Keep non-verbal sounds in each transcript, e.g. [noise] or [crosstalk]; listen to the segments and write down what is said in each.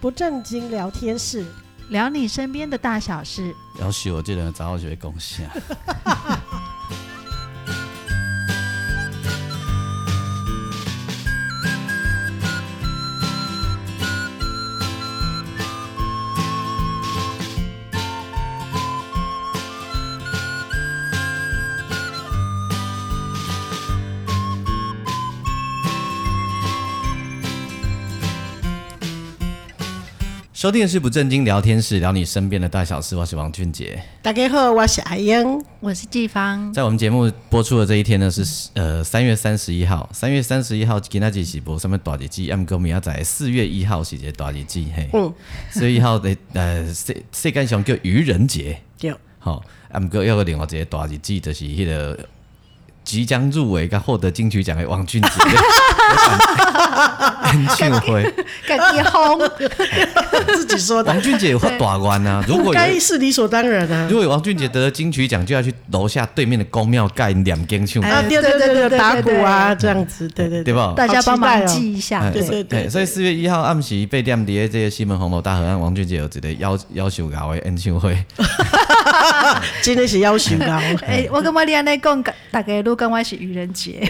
不正经聊天室，聊你身边的大小事。要许我这人早就会贡献。[laughs] 收听的是不正经聊天室，聊你身边的大小事。我是王俊杰，大家好，我是阿英，我是季芳。在我们节目播出的这一天呢，是呃三月三十一号。三月三十一号，今天几是播什么大日子？俺们明仔载四月一号是一个大日子，嘿。嗯。四月一号的呃世世界上叫愚人节。对。好，，M 哥要个另外一个大日子，就是迄个即将入围、跟获得金曲奖的王俊杰。演唱会，自己红，[laughs] 自己说的。王俊杰有发大愿啊！如果该是理所当然啊。如果王俊杰得了金曲奖，就要去楼下对面的公庙盖两间唱。啊，对对对对，打鼓啊，这样子，对对对吧？大家帮忙记一下，对对对。所以四月一号暗时八点的这个西门红楼大河岸，王俊杰有一个要要求搞的演唱会。[laughs] 真的是要求高。哎，我跟玛丽安来讲，大概都跟我是愚人节。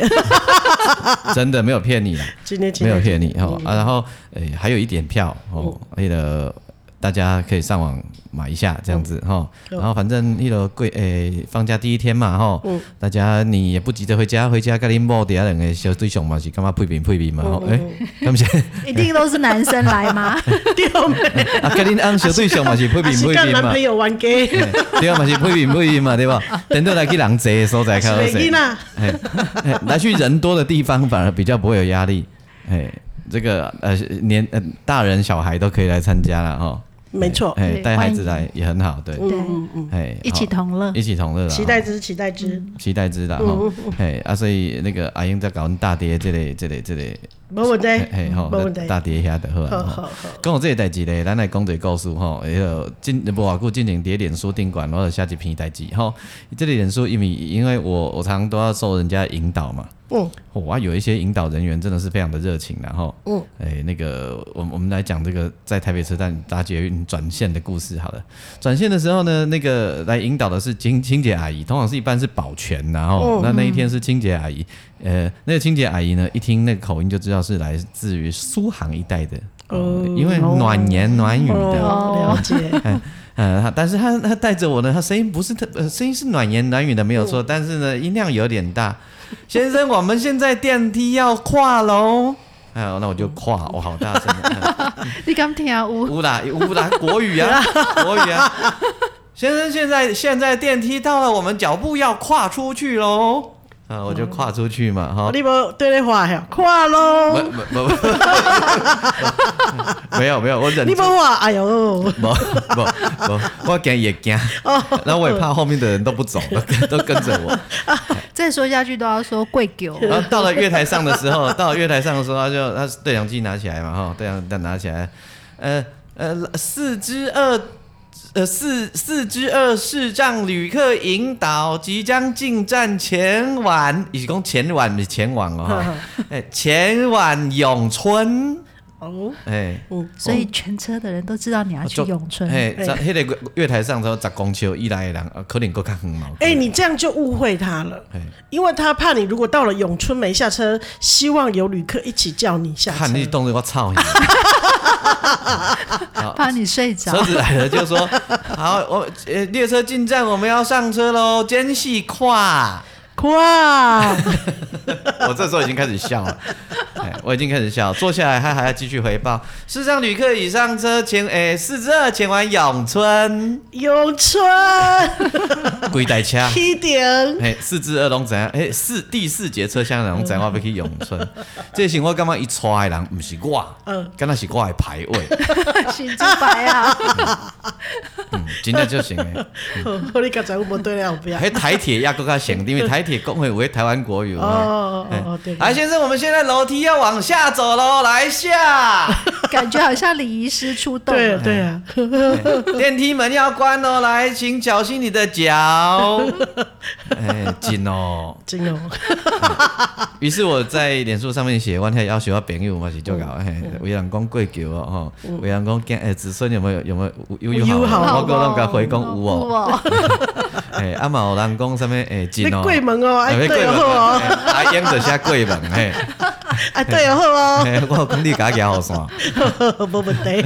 [laughs] 真的没有骗你啦，今天没有骗你哈啊，然后诶还有一点票哦，那个大家可以上网买一下这样子哈，然后反正一楼贵诶放假第一天嘛哈，大家你也不急着回家，回家跟恁某底下两个小对象嘛是干嘛配饼配饼嘛？诶，他们先一定都是男生来吗？对 [laughs] 啊，跟恁翁小对象嘛是配饼配饼嘛？男朋友玩 gay，对啊嘛是配饼配饼嘛对吧？等到来去人多的所在开始谁？来去人多的地方反而比较不会有压力，哎，这个呃年呃大人小孩都可以来参加了哈。没错，哎，带孩子来也很好，对，嗯嗯哎，一起同乐，一起同乐，期待之，期待之，期待之的哈，哎啊，所以那个阿英在搞大爹这里这里这里，没问题，哎好，大爹遐的好，好好，跟我这个代志咧，咱来讲一个故事哈，那个进不外久进行在脸书顶管，我者下几篇代志哈，这里脸书因为因为我我常常都要受人家引导嘛。嗯，哇，有一些引导人员真的是非常的热情，然后，嗯，哎，那个，我我们来讲这个在台北车站搭捷运转线的故事，好了，转线的时候呢，那个来引导的是清清洁阿姨，通常是一般是保全，然后，那那一天是清洁阿姨，呃，那个清洁阿姨呢，一听那个口音就知道是来自于苏杭一带的，哦，因为暖言暖语的，了解，嗯，[laughs] 呃，但是他他带着我呢，他声音不是特，呃，声音是暖言暖语的没有错，但是呢，音量有点大。先生，我们现在电梯要跨喽。哎呦，那我就跨，我好大声。[laughs] 你敢听啊？乌啦乌啦，国语啊，[laughs] 国语啊。先生，现在现在电梯到了，我们脚步要跨出去喽。啊，我就跨出去嘛，哈。你不对的话，跨喽。没没没。没 [laughs] 有没有，我忍。你不话，哎呦。不不不，我惊也惊。然后我也怕后面的人都不走，都跟着我。再说下去都要说跪狗。然后到了月台上的时候，[laughs] 到了月台上的时候，他就他对讲机拿起来嘛，哈，对讲机拿起来，呃呃，四之二，呃四四之二视障旅客引导即将进站前往，一共前往前往哦，[laughs] 哎，前往永春。哦，哎，所以全车的人都知道你要去永春。哎，在那个月台上头，十公尺以内的人，可能够看很毛。哎，你这样就误会他了，因为他怕你如果到了永春没下车，希望有旅客一起叫你下车。看你动作，我操你！[laughs] [laughs] 怕你睡着。车子来了就说：“好，我呃列车进站，我们要上车喽，间隙跨。”哇！[laughs] 我这时候已经开始笑了，[laughs] 我已经开始笑。坐下来，他还要继续回报：视障旅客已上车前，诶，四之二前往永春。永春，几台车？七点。诶，四至二龙怎样？诶，四第四节车厢龙怎样？要去永春。[laughs] 这时我感觉一出来人不是我，嗯，刚才是我的排位。新之排啊。嗯，今天就行诶。你刚才有没对了？不要。诶，台铁也更加行，因为台铁。铁工会为台湾国语哦哦对。来，先生，我们现在楼梯要往下走喽，来下。感觉好像礼仪师出动。对对啊。电梯门要关哦，来，请小心你的脚。[laughs] 哎，紧哦，紧哦。于是我在脸书上面写，我还要学到朋友嘛是就搞，嘿，为人讲过桥哦，哈，为人讲诶子孙有没有有没有有有好，我讲人家回讲有哦。[laughs] 哎，阿嘛有人讲什么？哎，紧哦。柜门哦，哎，对哦。阿英就写柜门，嘿。哎，[laughs] 对哦，好哦。[laughs] 我工地加加好耍。无问题。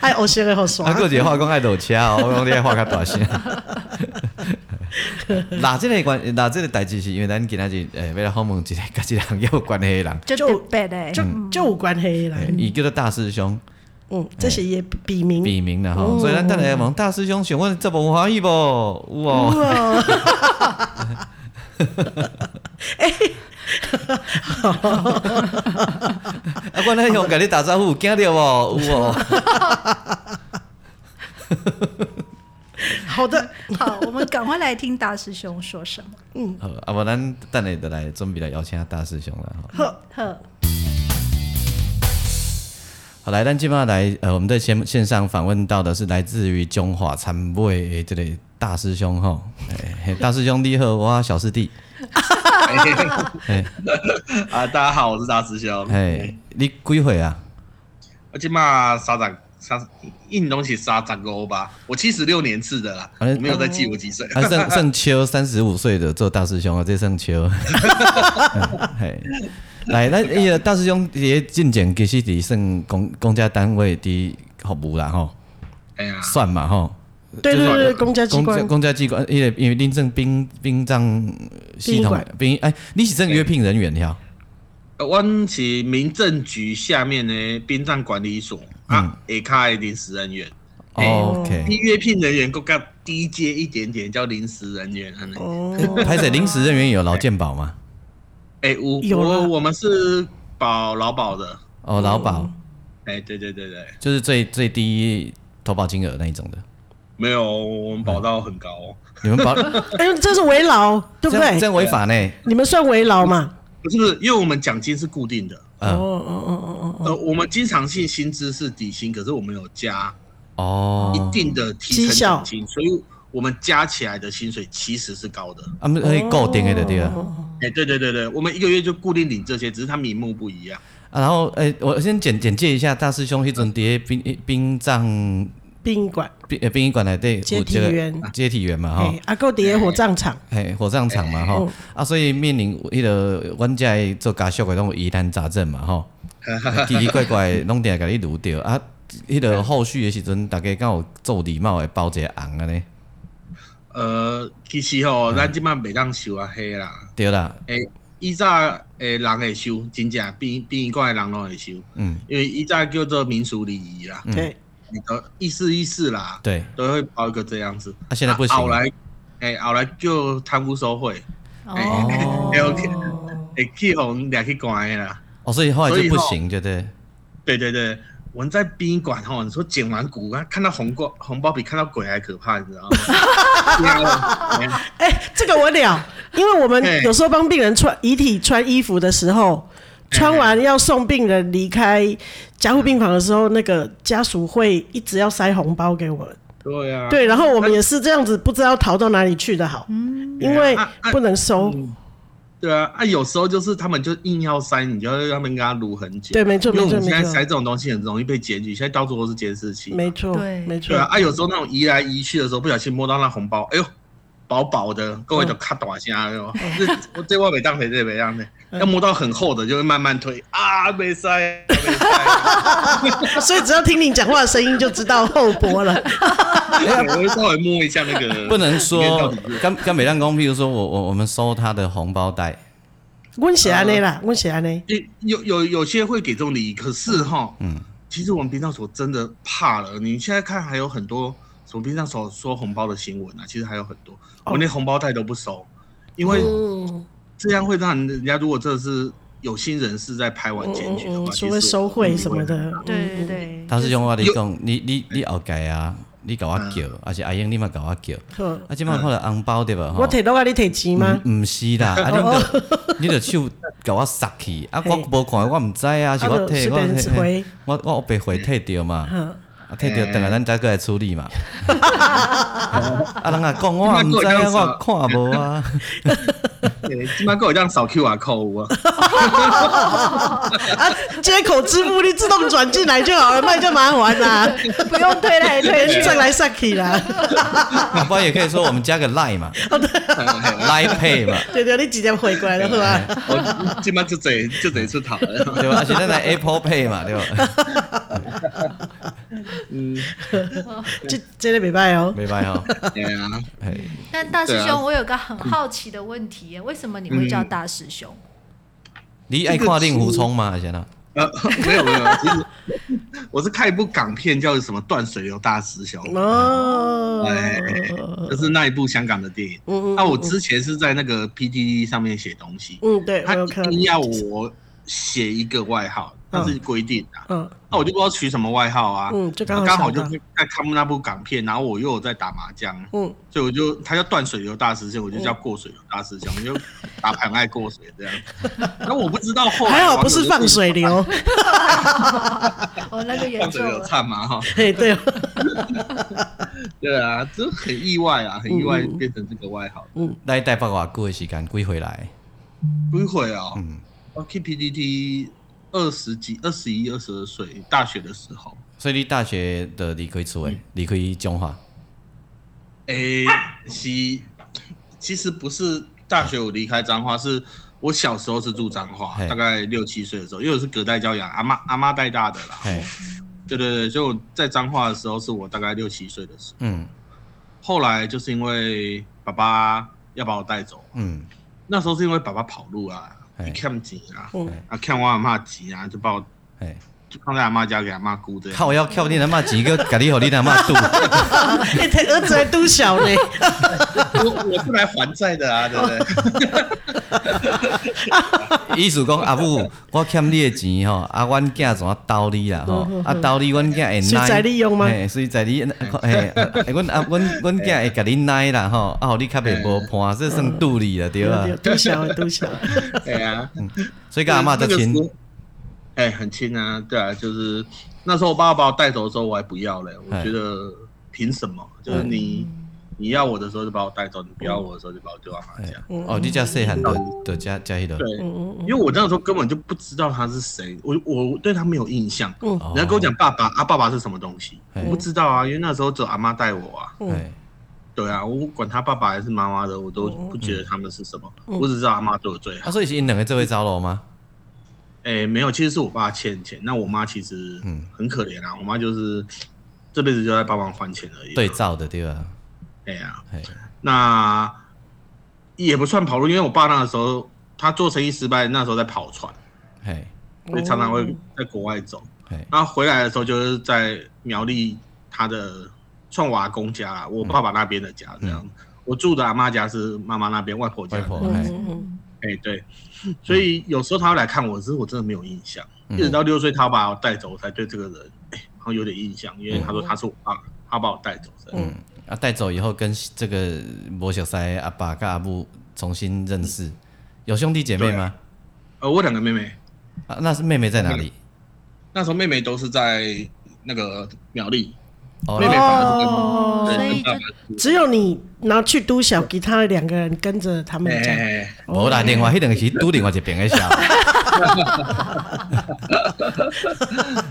爱学习的好耍。啊，过节化工爱落车哦，我讲你爱画较大声。那这个关，那这个代志是因为咱今仔日诶，为了访问一个跟这个有关系的人，就就就有关系的人。伊叫做大师兄，嗯，这是伊笔名，笔名的哈。所以咱等下问大师兄，请问这部有欢喜不？有哦。[laughs] [laughs] 哎，[laughs] 啊，我那用跟你打招呼，惊到无？有哦。好的，好，我们赶快来听大师兄说什么。嗯，好，啊，不咱等下就来准备来邀请下大师兄了哈。好，好，好来，咱今晚来，呃，我们在线线上访问到的是来自于中华参会的这里大师兄哈。哎，[laughs] 大师兄你好，我小师弟。[laughs] 啊，大家好，我是大师兄。哎，你几岁啊？我今嘛三十。三印东西杀长沟吧，我七十六年次的啦，我没有在记我几岁。还剩剩秋三十五岁的做大师兄啊，这剩秋。[laughs] 嘿，来，那那个大师兄也进前其实伫算公公家单位的服务啦吼。哎呀，算嘛吼。对对对，公家机关。公家机关，因为因为临政兵兵帐系统殡哎，你是正约聘人员呀？我是民政局下面的殡葬管理所啊，下卡的临时人员。OK，比约聘人员更加低阶一点点，叫临时人员。哦，还是临时人员有劳健保吗？哎，我我我们是保劳保的。哦，劳保。哎，对对对对，就是最最低投保金额那一种的。没有，我们保到很高。你们保？[laughs] 哎，这是围劳，对不对？这违法呢？你们算围劳吗？不是不是，因为我们奖金是固定的。哦哦哦哦哦。呃，我们经常性薪资是底薪，可是我们有加哦一定的提成奖金，所以我们加起来的薪水其实是高的。啊，可以固定的对啊。哎，对对对对，我们一个月就固定领这些，只是它名目不一样。啊，然后哎，我先简简介一下大师兄，一种叠殡殡葬。殡仪馆，殡呃殡仪馆内对接体员，接体员嘛哈，啊，够底下火葬场，嘿，火葬场嘛哈，啊，所以面临迄个阮遮做家属的拢疑难杂症嘛哈，奇奇怪怪拢定甲你录着啊，迄个后续的时阵，大家敢有做礼貌的包一个红安尼？呃，其实吼，咱即摆袂当收啊黑啦，对啦，诶，以早诶人会收，真正殡殡仪馆的人拢会收，嗯，因为以早叫做民俗礼仪啦，对。你的意思意思啦，对，都会包一个这样子。啊，现在不行。后来，诶，后来就贪污受贿。哦。哎，[laughs] 去红两去关啦。哦，所以后来就不行，对不对。对对对，我们在殡仪馆哦，你说捡完骨啊，看到红包红包比看到鬼还可怕，你知道吗？[laughs] 哎，这个我了，因为我们有时候帮病人穿遗体穿衣服的时候。穿完要送病人离开加护病房的时候，那个家属会一直要塞红包给我们。对呀，对，然后我们也是这样子，不知道逃到哪里去的好，嗯，因为不能收。对啊，啊，有时候就是他们就硬要塞，你就要让他们跟他撸很久。对，没错，没错，因为我们现在塞这种东西很容易被检举，现在到处都是监视器。没错，对，没错。对啊，啊，有时候那种移来移去的时候，不小心摸到那红包，哎呦。薄薄的，各位就咔大声哟。这我这我没当回，这没当的，要摸到很厚的，就会慢慢推啊，没塞，没塞。[laughs] 所以只要听你讲话的声音，就知道厚薄了。我会稍微摸一下那个。[laughs] 不能说，跟跟美亮公，譬如说我我我们收他的红包袋。温血安内啦，温血安内。有有有些会给这种礼仪，可是哈，嗯，其实我们平常所真的怕了。你现在看还有很多。我们平常所说红包的新闻啊，其实还有很多，我连红包袋都不收，因为这样会让人家如果这是有心人士在拍完检举的话，说会收贿什么的，对对对。他是用我的讲，你你你后改啊，你甲我叫，还是阿英你嘛甲我叫，好。啊，即摆看到红包对吧？我摕到啊，你摕钱吗？毋是啦，啊，你着 [laughs] 你着手甲我塞去，啊，我无看，我毋知啊，是我摕我我我我被回退掉嘛，啊，退掉，等下咱再过来处理嘛。[laughs] 啊，人啊讲我毋知啊，我看无啊。今麦够有这样扫 QR code 啊！[laughs] 啊，接口支付你自动转进来就好了，那就麻烦啦，不用推来推去，上来上去啦。不然也可以说我们加个 Line 嘛，Line Pay 嘛。对对，你直接回过来了是吧？我今麦就这就这出头了，对吧？而且现在 Apple Pay 嘛，对吧？嗯，这这个没办哦，没办哦。对啊。但大师兄，我有个很好奇的问题。为什么你会叫大师兄？嗯、你爱看令狐冲吗？先生？呃，[laughs] 没有没有，其实我是看一部港片，叫什么《断水流大师兄》哦，哎，就是那一部香港的电影。嗯嗯。那、啊、我之前是在那个 PDD 上面写东西。嗯，对。他一定要我写一个外号。那是规定的，嗯，那我就不知道取什么外号啊，嗯，就刚好刚好就在看那部港片，然后我又有在打麻将，嗯，所以我就他叫断水流大师兄，我就叫过水流大师兄，就打牌爱过水这样。[laughs] 那我不知道后来还好不是放水流，我那个放水流唱嘛哈，[laughs] 对对，[laughs] 对啊，就很意外啊，很意外变成这个外号。嗯，那一代爸爸过的时间归回来，归回啊，嗯，我 K P D T。二十几、二十一、二十二岁，大学的时候。所以你大学的离开厝诶，离开彰化。诶、欸，是，其实不是大学我离开彰化，是我小时候是住彰化，大概六七岁的时候，因为我是隔代教养，阿妈阿妈带大的啦。对对对，就在彰化的时候，是我大概六七岁的时候。嗯。后来就是因为爸爸要把我带走。嗯。那时候是因为爸爸跑路啊。你欠钱啊，啊欠我阿妈钱啊，就把我，就放在阿妈家给阿妈顾的。靠，我要靠你阿妈钱，个给 [laughs] 你和你阿妈赌。你儿子还赌小呢？我我是来还债的啊，对不对？意思讲阿母，我欠你的钱吼，啊，阮囝怎啊兜你啦吼，啊兜你，阮囝会耐。随在你用吗？随在你，嘿，阮阿阮阮囝会甲你耐啦吼，啊，互你较袂无伴，这算赌你了对吧？赌小，赌小。对 [laughs] 啊，所以跟阿妈就亲。哎，很亲啊，对啊，就是那时候我爸爸把我带走的时候，我还不要嘞，我觉得凭什么？就是你。你要我的时候就把我带走，你不要我的时候就把我丢到他家。哦，你家谁很多的家家里的？对，因为我那个时候根本就不知道他是谁，我我对他没有印象。嗯，人家跟我讲爸爸啊，爸爸是什么东西？我不知道啊，因为那时候只有阿妈带我啊。对，对啊，我管他爸爸还是妈妈的，我都不觉得他们是什么，我只知道阿妈对我最好。他说以前两个这位招了吗？哎，没有，其实是我爸欠钱。那我妈其实嗯。很可怜啊，我妈就是这辈子就在帮忙还钱而已。对照的，对吧？哎呀，那也不算跑路，因为我爸那个时候他做生意失败，那时候在跑船，嘿，所以常常会在国外走，嘿，然后回来的时候就是在苗栗他的创瓦公家，我爸爸那边的家这样，我住的阿妈家是妈妈那边外婆家，外婆，哎，对，所以有时候他会来看我，只是我真的没有印象，一直到六岁他把我带走，我才对这个人哎，好像有点印象，因为他说他是我爸，他把我带走，嗯。啊，带走以后跟这个无熟悉阿爸跟阿布重新认识，有兄弟姐妹吗？呃，我两个妹妹。啊，那是妹妹在哪里？那时候妹妹都是在那个苗栗。哦，妹妹反而是跟所以只有你拿去督小，其他两个人跟着他们家。无打电话，迄两个是督另外一边的小。[laughs]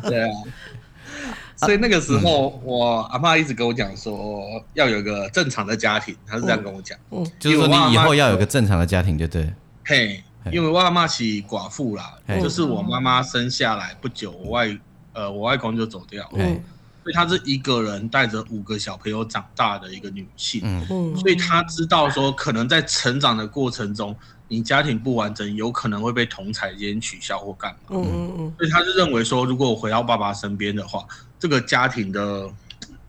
对啊。所以那个时候，我阿妈一直跟我讲说，要有个正常的家庭，她是这样跟我讲。嗯，就是说你以后要有个正常的家庭，对不对？嘿，因为我阿妈是寡妇啦，就是我妈妈生下来不久，我外呃我外公就走掉，嗯，所以她是一个人带着五个小朋友长大的一个女性，嗯，所以她知道说，可能在成长的过程中，你家庭不完整，有可能会被同侪间取笑或干嘛，嗯嗯嗯，所以她就认为说，如果我回到爸爸身边的话。这个家庭的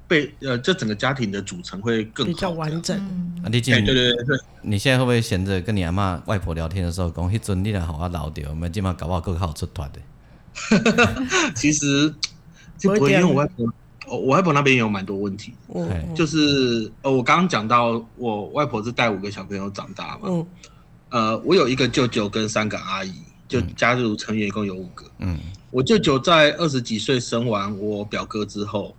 被呃，这整个家庭的组成会更，比较完整。啊，你对对对对，你现在会不会闲着跟你阿妈外婆聊天的时候讲，迄阵你来好我老掉，我们今晚搞不好更好出团的。[laughs] 其实就不会，因为我外婆，我外婆那边也有蛮多问题，嗯，就是呃，我刚刚讲到我外婆是带五个小朋友长大嘛，嗯，呃，我有一个舅舅跟三个阿姨，就家族成员一共有五个，嗯，我舅舅在二十几岁生完我表哥之后，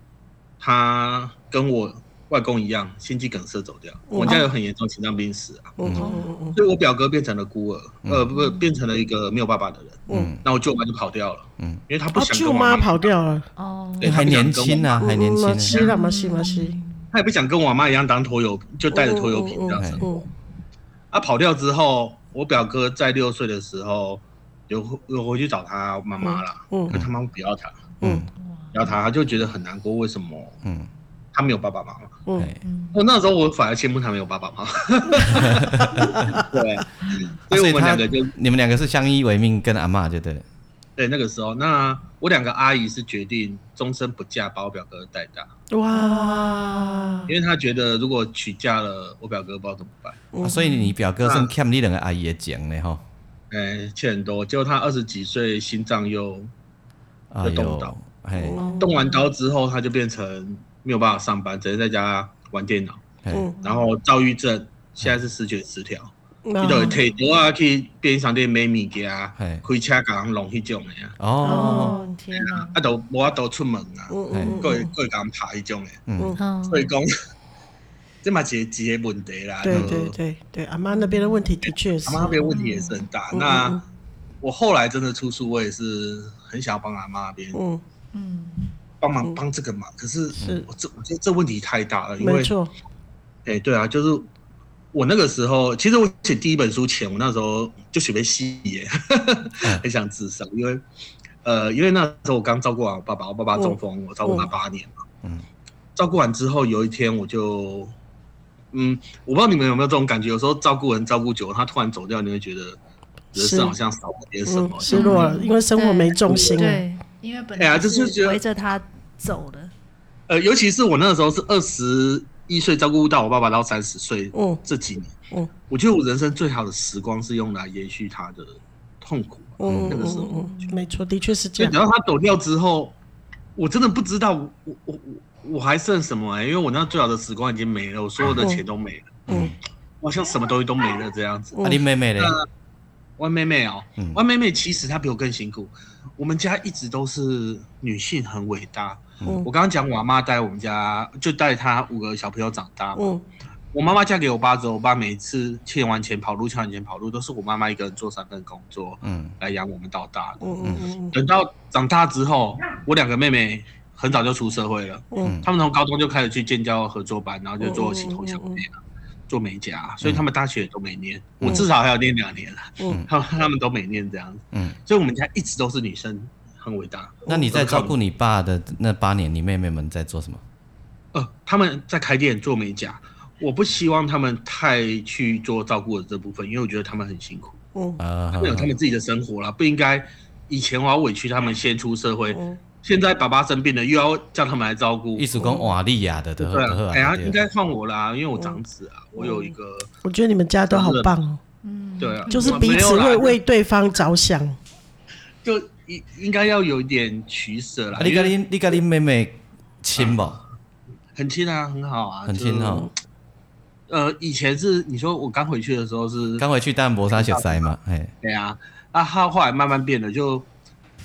他跟我。外公一样，心肌梗塞走掉。我家有很严重心脏病史啊，所以我表哥变成了孤儿，呃，不，变成了一个没有爸爸的人。嗯，那我舅妈就跑掉了。嗯，因为他不想。舅妈跑掉了。哦，还年轻啊，还年轻。是啦，嘛是嘛是。他也不想跟我妈一样当拖油，就带着拖油瓶这样子。啊跑掉之后，我表哥在六岁的时候，有有回去找他妈妈了。嗯，可他妈不要他。嗯，不要他，他就觉得很难过。为什么？嗯。他没有爸爸妈妈，嗯，我那时候我反而羡慕他没有爸爸妈妈，[laughs] 对，所以我们两个就你们两个是相依为命，跟阿嬷就对，对，那个时候，那我两个阿姨是决定终身不嫁，把我表哥带大，哇，因为他觉得如果娶嫁了，我表哥不知道怎么办，所以你表哥是欠你两个阿姨的钱呢，哈，哎，欠很多，结果他二十几岁心脏又又动刀，哎，动完刀之后他就变成。没有办法上班，只能在家玩电脑。嗯，然后躁郁症，现在是思觉失调。你就会提多啊去便利商店买物件，开车给人弄那种的呀。哦，天啊！啊，都无法度出门啊，各各给人拍那种的。嗯，所以讲，[laughs] 这嘛是几个问题啦。对对对对，阿妈那边的问题的确是。阿妈那边问题也是很大。那我后来真的出书，我也是很想帮阿妈那边。嗯嗯。帮忙帮这个忙，可是我这我觉得这问题太大了，因为，哎，对啊，就是我那个时候，其实我写第一本书前，我那时候就准备吸烟，[laughs] 很想自杀，因为，呃，因为那时候我刚照顾完我爸爸，我爸爸中风，我照顾他八年嘛，嗯，照顾完之后，有一天我就，嗯，我不知道你们有没有这种感觉，有时候照顾人照顾久了，他突然走掉，你会觉得人生好像少了点什么，失落了，因为生活没重心，对，因为本来就是围着他。走的，呃，尤其是我那个时候是二十一岁照顾到我爸爸到三十岁，嗯，这几年，嗯，我觉得我人生最好的时光是用来延续他的痛苦，嗯，那个时候，没错，的确是这样。等到他走掉之后，我真的不知道我我我我还剩什么哎，因为我那最好的时光已经没了，我所有的钱都没了，嗯，我好像什么东西都没了这样子。啊，你妹妹呢？我妹妹哦，我妹妹其实她比我更辛苦。我们家一直都是女性很伟大。我刚刚讲我妈带我们家，就带她五个小朋友长大。嗯，我妈妈嫁给我爸之后，我爸每次欠完钱跑路，欠完钱跑路，都是我妈妈一个人做三份工作，嗯，来养我们到大的。嗯嗯，等到长大之后，我两个妹妹很早就出社会了。嗯，他们从高中就开始去建交合作班，然后就做洗头小妹了，做美甲，所以他们大学也都没念。我至少还要念两年了。嗯，他 [laughs] 他们都没念这样子。嗯，所以我们家一直都是女生。很伟大。那你在照顾你爸的那八年，你妹妹们在做什么？呃，他们在开店做美甲。我不希望他们太去做照顾的这部分，因为我觉得他们很辛苦。嗯，他们有他们自己的生活啦，不应该以前我要委屈他们先出社会，现在爸爸生病了又要叫他们来照顾。一直跟瓦利亚的，对啊，哎呀，应该换我啦，因为我长子啊，我有一个。我觉得你们家都好棒哦。嗯，对啊，就是彼此会为对方着想。就。应应该要有一点取舍啦。你跟你你跟你妹妹亲不？很亲啊，很好啊，很亲哦。呃，以前是你说我刚回去的时候是刚回去，但磨砂小塞嘛，哎，对啊。啊，他后来慢慢变了，就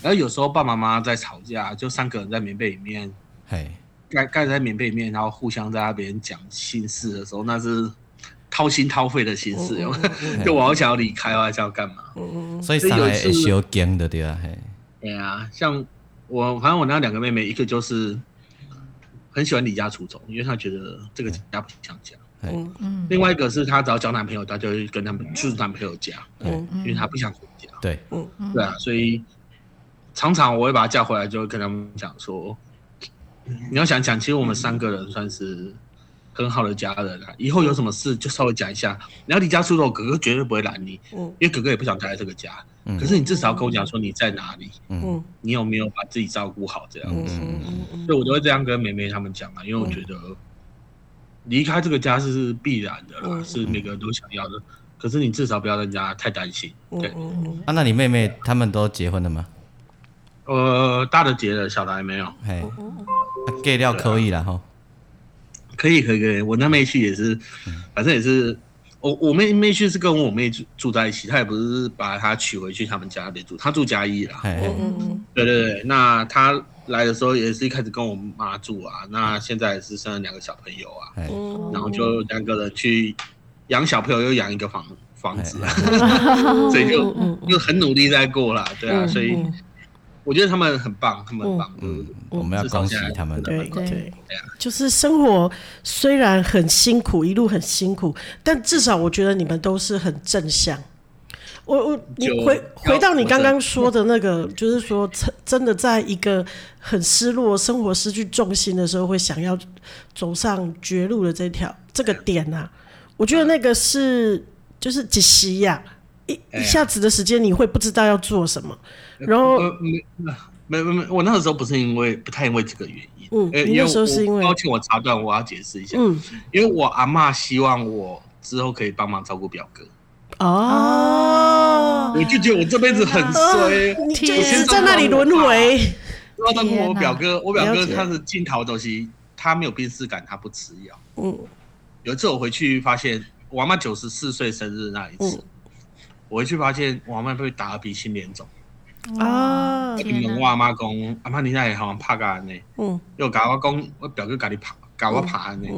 然后有时候爸爸妈妈在吵架，就三个人在棉被里面，哎，盖盖在棉被里面，然后互相在那边讲心事的时候，那是。掏心掏肺的心事，就我好想要离开，我还想要干嘛？所以上来会小惊的对啊，嘿。对啊，像我，反正我那两个妹妹，一个就是很喜欢离家出走，因为她觉得这个家不像家。嗯嗯。另外一个是她只要交男朋友，她就会跟他们去男朋友家，嗯，因为她不想回家。对，嗯对啊，所以常常我会把她叫回来，就会跟他们讲说，你要想想，其实我们三个人算是。很好的家人啊，以后有什么事就稍微讲一下。你要离家出走，哥哥绝对不会拦你，嗯，因为哥哥也不想待在这个家。嗯，可是你至少跟我讲说你在哪里，嗯，你有没有把自己照顾好这样子。所以我都会这样跟妹妹他们讲啊，因为我觉得离开这个家是必然的啦，是每个人都想要的。可是你至少不要让人家太担心。对，啊，那你妹妹他们都结婚了吗？呃，大的结了，小的还没有。嘿，给料可以了哈。可以可以可以，我那妹去也是，反正也是，我我妹妹婿是跟我妹住住在一起，他也不是把她娶回去他们家那边住，他住嘉义啦。嗯嗯对对对，那他来的时候也是一开始跟我妈住啊，那现在也是生了两个小朋友啊，嗯，然后就两个人去养小朋友，又养一个房房子，[laughs] 所以就就很努力在过啦，对啊，所以。我觉得他们很棒，他们很棒，嗯，我们要恭喜他们。对对对，就是生活虽然很辛苦，一路很辛苦，但至少我觉得你们都是很正向。我我你回回到你刚刚说的那个，[laughs] 就是说真的在一个很失落、生活失去重心的时候，会想要走上绝路的这条这个点啊，我觉得那个是就是几西呀。一一下子的时间，你会不知道要做什么，然后没没没没，我那个时候不是因为不太因为这个原因，嗯，那时候是因为抱歉，我插段，我要解释一下，嗯，因为我阿妈希望我之后可以帮忙照顾表哥，哦，我就觉得我这辈子很衰，你就是在那里轮回，要照顾我表哥，我表哥他是进逃东西，他没有病识感，他不吃药，嗯，有一次我回去发现我阿嬷九十四岁生日那一次。我一去发现我阿妈被打得鼻青脸肿啊！我问我阿妈讲，阿妈你那也好像怕个安呢？嗯，又搞我讲，我表哥搞你爬，搞我爬安呢？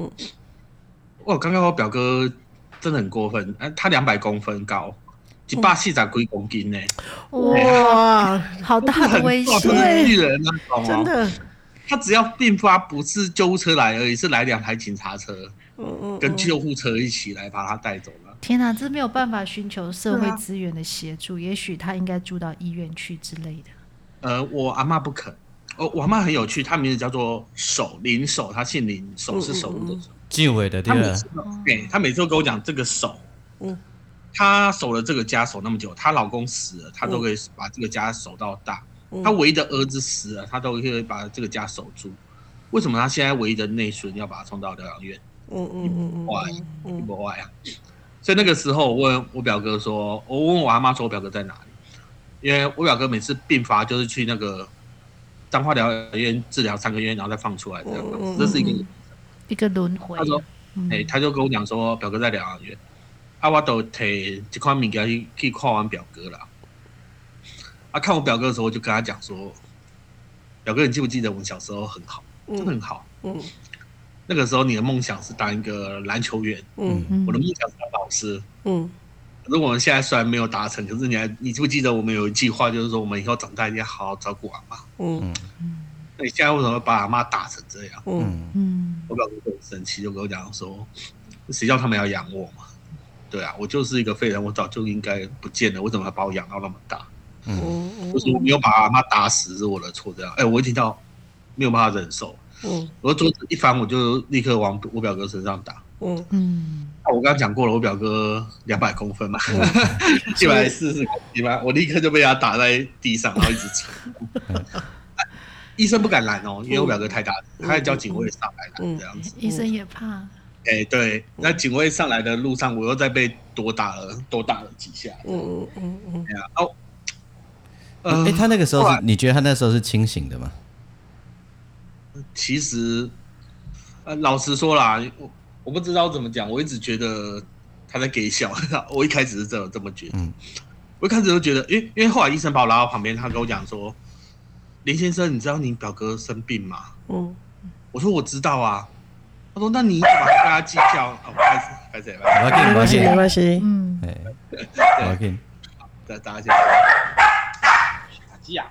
我刚刚我表哥真的很过分，他两百公分高，一百四十几公斤呢！哇，好大的威胁！巨人那种真的，他只要病发，不是救护车来而已，是来两台警察车，嗯嗯，跟救护车一起来把他带走了。天哪，这没有办法寻求社会资源的协助，啊、也许他应该住到医院去之类的。呃，我阿妈不肯。哦，我阿妈很有趣，她名字叫做守林守，她姓林，守是守护的守。纪委的对吧？对，她每次都跟我讲这个守，嗯，她守了这个家守那么久，她老公死了，她都可以把这个家守到大。她、嗯、唯一的儿子死了，她都可以把这个家守住。为什么她现在唯一的内孙要把他送到疗养院？嗯嗯嗯嗯，坏，不坏啊。所以那个时候，我问我表哥说：“我问我阿妈说，我表哥在哪里？因为我表哥每次病发就是去那个彰化疗养院治疗三个月，然后再放出来这样子，嗯、这是一个一个轮回。”他说：“哎、欸，他就跟我讲说，表哥在疗养院，啊，我都提这款物件去去看完表哥了。啊，看我表哥的时候，我就跟他讲说，表哥，你记不记得我们小时候很好，真的很好。嗯”嗯那个时候你的梦想是当一个篮球员，嗯，我的梦想是当老师，嗯。可是我们现在虽然没有达成，可是你还你记不记得我们有一句话，就是说我们以后长大一定要好好照顾阿妈，嗯嗯。那你现在为什么会把阿妈打成这样？嗯嗯。我表哥很生气，就跟我讲说，谁叫他们要养我嘛？对啊，我就是一个废人，我早就应该不见了，为什么要把我养到那么大？嗯，就是我没有把阿妈打死是我的错，这样。哎，我一听到没有办法忍受。嗯，我桌子一翻，我就立刻往我表哥身上打。嗯嗯，我刚刚讲过了，我表哥两百公分嘛，[laughs] 一百四十公斤嘛，我立刻就被他打在地上，然后一直扯。医生不敢拦哦，因为我表哥太大，他还叫警卫上来拦这样子。医生也怕。哎，对，那警卫上来的路上，我又再被多打了，多打了几下。嗯嗯嗯嗯。哎呀，哦，哎，他那个时候是，你觉得他那时候是清醒的吗？其实，呃，老实说啦，我我不知道怎么讲，我一直觉得他在给笑。[laughs] 我一开始是这这么觉得，嗯、我一开始就觉得，因为因为后来医生把我拉到旁边，他跟我讲说：“林先生，你知道你表哥生病吗？”嗯，我说我知道啊。他说：“那你怎么跟他计较？”哦，开始开始，没关系，没关系，没关系。再 [laughs] [laughs] 打一下，打鸡啊。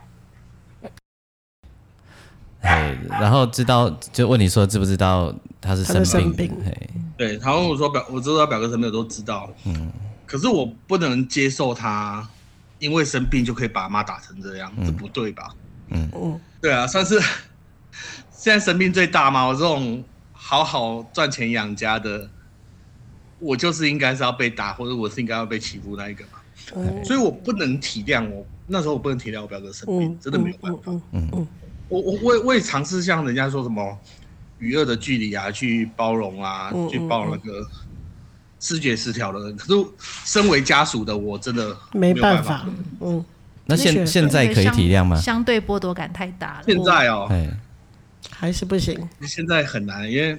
[laughs] 哎，然后知道就问你说知不知道他是生病？生病嘿对，他问我说表，我知道表哥生病，我都知道。嗯，可是我不能接受他因为生病就可以把妈打成这样，嗯、这不对吧？嗯嗯，对啊，算是 [laughs] 现在生病最大嘛。我这种好好赚钱养家的，我就是应该是要被打，或者我是应该要被欺负那一个嘛。嗯、所以我不能体谅我那时候我不能体谅我表哥生病，嗯、真的没有办法。嗯嗯。嗯我我也我也尝试像人家说什么与恶的距离啊，去包容啊，嗯、去包容那个视觉失调的人。可是身为家属的我，真的没有办法。办法嗯，那现现在可以体谅吗？相对剥夺感太大了。现在哦，还是不行。现在很难，因为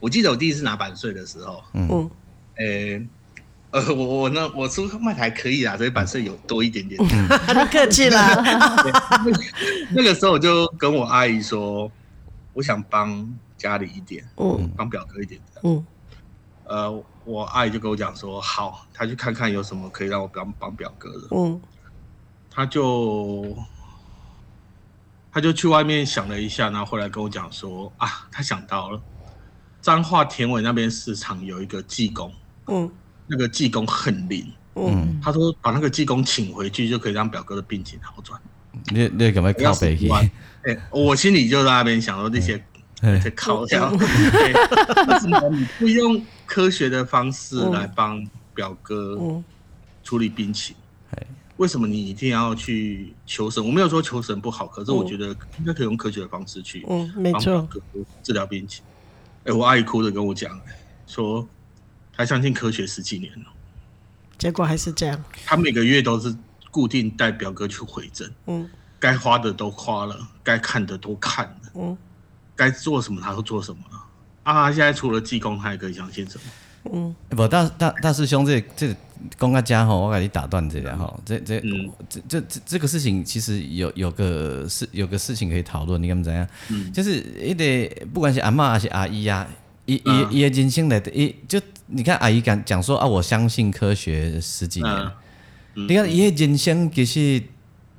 我记得我第一次拿版税的时候，嗯，诶、欸，呃，我我那我出卖台可以啊，所以版税有多一点点。[laughs] 你客气了。那个时候我就跟我阿姨说，我想帮家里一点，嗯，帮表哥一点，嗯，呃，我阿姨就跟我讲说，好，她去看看有什么可以让我帮帮表哥的，嗯，他就。他就去外面想了一下，然后后来跟我讲说啊，他想到了彰化田尾那边市场有一个技工，嗯，那个济公很灵，嗯，他说把那个济公请回去就可以让表哥的病情好转。你你干嘛靠北去？哎、欸，我心里就在那边想说这些这些靠掉，为什么你不用科学的方式来帮表哥处理病情？为什么你一定要去求神？我没有说求神不好，可是我觉得应该可以用科学的方式去，嗯，没错，治疗病情。哎，我阿姨哭着跟我讲，说她相信科学十几年了，结果还是这样。他每个月都是固定带表哥去回诊，嗯，该花的都花了，该看的都看了，嗯，该做什么他都做什么了。啊，现在除了济公，他还可以相信什么？嗯，不，大大大师兄，这这公阿家吼，我给你打断这样哈，这这、嗯、这这这这个事情其实有有个事有个事情可以讨论，你看怎样？嗯，就是一个不管是阿嬷还是阿姨啊，伊伊伊的人生来的，一就你看阿姨讲讲说啊，我相信科学十几年，嗯。嗯、你看一个人生其实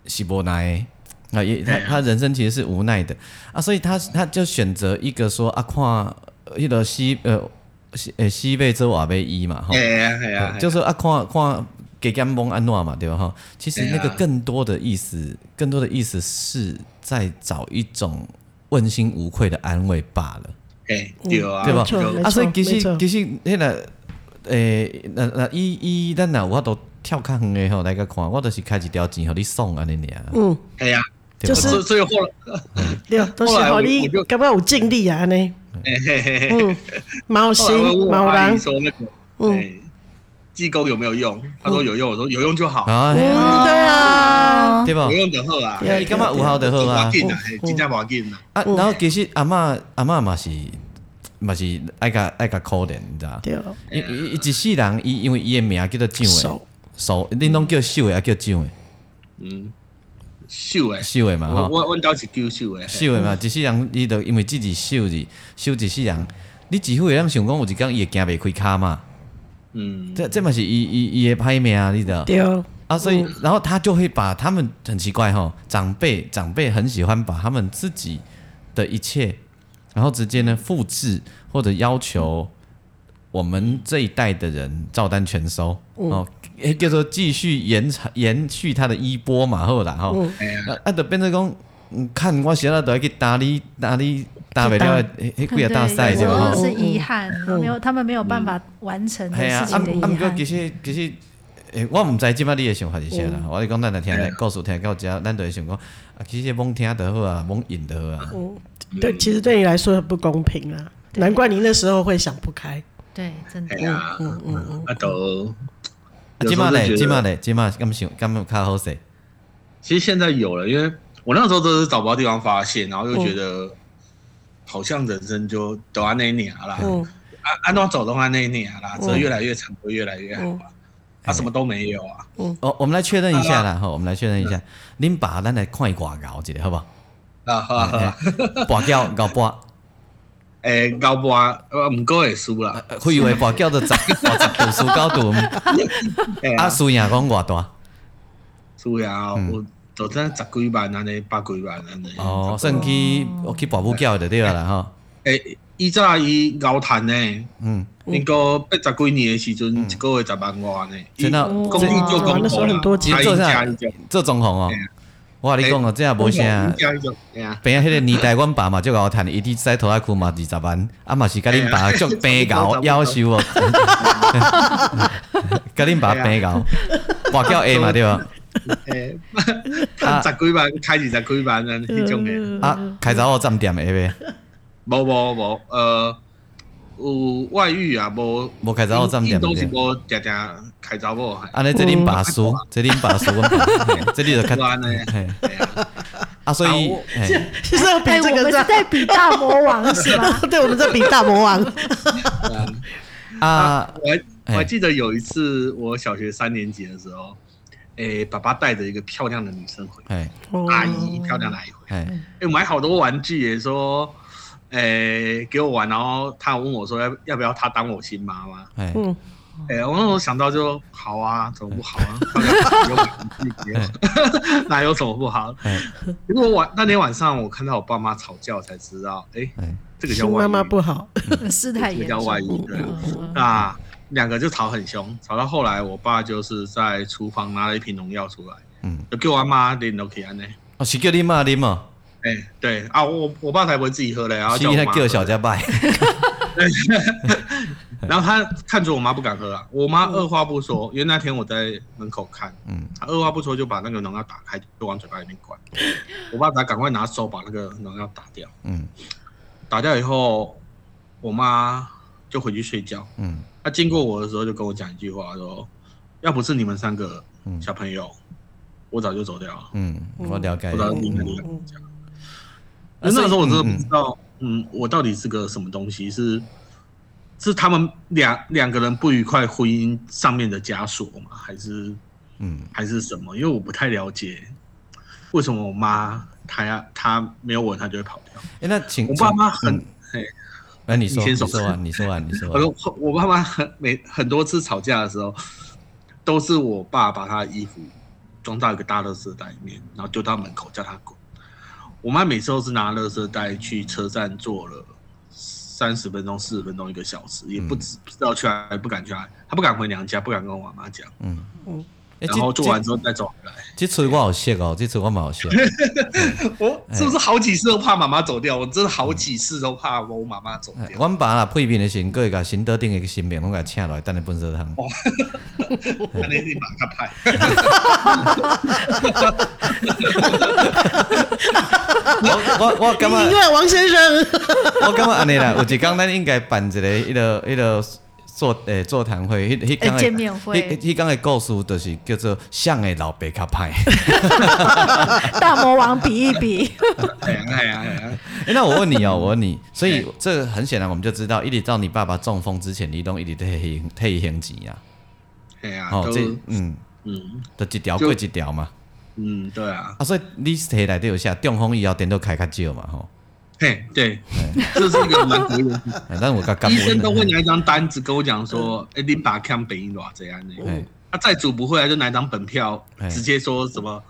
是无奈啊，也他他人生其实是无奈的。啊，所以他他就选择一个说啊，看一个西呃。西呃，西贝州瓦贝伊嘛，哈，对啊，对啊，就是啊，看看给甘蒙安诺嘛，对吧？哈，其实那个更多的意思，更多的意思是在找一种问心无愧的安慰罢了。哎，对啊，对吧？啊，所以其实其实迄个诶，那那伊伊咱呐，我都跳较远诶吼来个看，我都是开一条钱互你送安尼尔。嗯，哎呀，就是所以后来，[laughs] 对，都是互你，感觉有尽力啊呢。嗯，猫心猫狼说那个，嗯，济公有没有用？他说有用，我说有用就好。啊，对啊，对吧？有用就好啊。你干嘛五号就好啊？真正冇紧啊。啊，然后其实阿嬷阿嬷嘛是嘛是爱甲爱甲可怜，你知道？对。伊伊伊一世人，伊因为伊的名叫做蒋诶，手恁拢叫秀诶，也叫蒋诶。嗯。秀诶，秀诶嘛，吼，我我倒是叫秀诶，秀诶嘛，一世人伊着因为自己秀字，秀一世人，你几乎会让想讲有一工伊会行袂开骹嘛，嗯，这这嘛是伊伊伊诶歹命，你知道？对啊，所以然后他就会把他们很奇怪吼，长辈长辈很喜欢把他们自己的一切，然后直接呢复制或者要求我们这一代的人照单全收哦。诶，叫做继续延长延续他的衣钵嘛，后来吼。啊啊，就变成讲，嗯，看我现在都要去打理打理打不了，迄几个大赛对吧？是遗憾，没有他们没有办法完成的事情的遗憾。啊，啊，毋过其实其实，诶，我毋知即摆你的想法是啥啦。我是讲咱来听来告诉听到遮，咱就会想讲，啊，其实罔听就好啊，罔演就好啊。嗯，对，其实对你来说很不公平啊，难怪你那时候会想不开。对，真的。嗯嗯嗯，啊都。今嘛嘞，今嘛嘞，今嘛咁想咁较好势。其实现在有了，因为我那时候都是找不到地方发泄，然后又觉得好像人生就都安那年啦，按按照走的话那年啦，只越来越长，会越来越好啊。他什么都没有啊。哦，我们来确认一下啦，哈，我们来确认一下，恁爸咱来看挂高一个，好不好？啊好啊好啊，挂叫高波。诶，高波呃，唔过会输啦。会以为博叫做十 [laughs] 十度输高度。[laughs] 啊，输赢讲偌大？输赢有就真十几万安尼，百几万安尼。哦，算去我去跋母叫就对了啦吼。诶，以前伊熬谈呢，嗯，那个八十几年的时阵，一个月十万外呢。真的，公益做公益啦，做啥？做总统哦。我跟你讲哦，这也无啥。边啊，迄个年代，阮爸嘛就甲我趁，伊伫在拖拉库嘛二十万，啊嘛是甲恁爸足平高 [laughs] 夭寿哦。[laughs] 甲恁爸平高，跋叫 A 嘛对吧？诶，[laughs] 趁十几万，开二十几万啊，迄种诶。啊，开查某站店诶呗？无无无，呃。有外遇啊，无无开查某站店，都是无常常开查某。[laughs] 安尼这恁爸输，这恁爸输，这你就看。啊，所以其实要比这个，我们是在比大魔王是吗？[laughs] 对，我们在比大魔王。啊，我还我还记得有一次，我小学三年级的时候，诶，爸爸带着一个漂亮的女生回来，阿姨漂亮的阿姨回来，哎，买好多玩具，也说，诶，给我玩，然后他问我说，要要不要他当我新妈妈？嗯。哎、欸，我那时候想到就好啊，怎么不好啊？有哪 [laughs] 有什么不好？如果晚那天晚上我看到我爸妈吵架，我才知道，哎、欸，这个叫外遇。妈妈不好，[laughs] 事态严重。这个叫外遇，对。那两个就吵很凶，吵到后来，我爸就是在厨房拿了一瓶农药出来，嗯，就给我妈啉都可以安呢。哦，是叫你妈啉嘛？哎、欸，对啊，我我爸才不会自己喝嘞，然后叫我妈。叫小家拜。[laughs] 然后他看着我妈不敢喝啊，我妈二话不说，因为那天我在门口看，嗯，他二话不说就把那个农药打开，就往嘴巴里面灌。[laughs] 我爸才赶快拿手把那个农药打掉，嗯，打掉以后，我妈就回去睡觉，嗯，他经过我的时候就跟我讲一句话说，要不是你们三个小朋友，我早就走掉了，嗯，我了解，我早就离开你们家。那那时候我真的不知道，嗯，我到底是个什么东西是。是他们两两个人不愉快婚姻上面的枷锁吗？还是嗯，还是什么？因为我不太了解为什么我妈她要她没有我她就会跑掉。哎，那请我爸妈很哎，那你说你先说完，你说完，你说完。[laughs] 我我爸妈很每很多次吵架的时候，都是我爸把他的衣服装到一个大垃圾袋里面，然后丢到门口叫他滚。我妈每次都是拿垃圾袋去车站坐了。三十分钟、四十分钟、一个小时，也不知不知道去哪，不敢去哪，他不敢回娘家，不敢跟我妈妈讲。嗯嗯，然后做完之后再走回来。这次我好谢哦，这次我蛮好笑。[laughs] 我是不是好几次都怕妈妈走掉？我真的好几次都怕我妈妈走掉。我爸啦，配面的时候，各个新德顶一个新面，我给他请来，等你本色汤。我我我感觉，因为王先生，我感觉安尼啦，有一天咱应该办一个一个一个座诶座谈会，迄迄讲见面会，迄迄讲的故事就是叫做像诶老爸较歹，[laughs] 大魔王比一比。哎呀哎呀哎呀！那我问你哦，我问你，所以这很显然我们就知道，一直到你爸爸中风之前，你都一直退退现金呀。哎呀，哦这嗯嗯，就一条过一条嘛。嗯，对啊，啊，所以你提来都有下中风以后点都开较少嘛，吼。嘿，对，这是一个蛮得意的。[laughs] 但是我刚刚医生都会拿一张单子跟我讲说，哎，你把看北医多少这样的。他再赌不会来就拿一张本票，直接说什么，